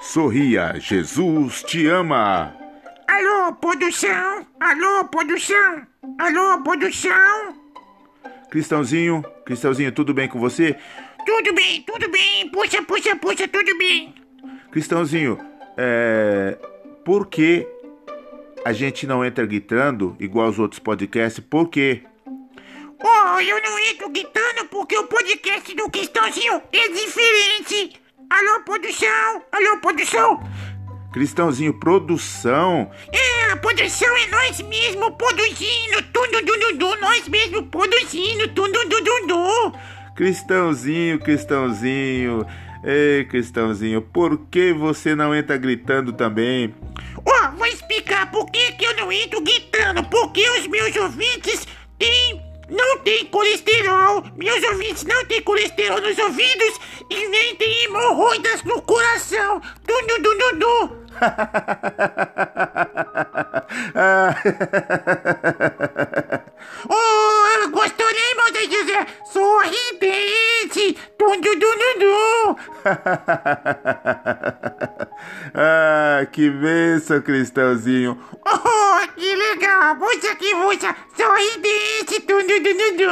Sorria, Jesus te ama. Alô, produção? Alô, produção? Alô, produção? Cristãozinho, Cristãozinho, tudo bem com você? Tudo bem, tudo bem. Puxa, puxa, puxa, tudo bem. Cristãozinho, é. Por que a gente não entra gritando igual os outros podcasts? Por quê? Oh, eu não entro gritando porque o podcast do Cristãozinho é diferente. Alô, produção? Alô, produção? Cristãozinho, produção? É, a produção é nós mesmo produzindo. Tudo, tudo, tudo. Nós mesmo produzindo. Tudo, tudo, tudo. Cristãozinho, Cristãozinho. Ei, Cristãozinho, por que você não entra gritando também? Ó, oh, vou explicar por que, que eu não entro gritando. Porque os meus ouvintes têm não tem colesterol, meus ouvintes não têm colesterol nos ouvidos e nem tem hemorroidas no coração. Du, du, du, du, oh, gostou, né, irmão de José? Sorridente! Du, du, du, du, du. ah, que benção, Cristãozinho. Oh, que legal! Puxa que puxa! Sorridente! Du, du, du, du, du.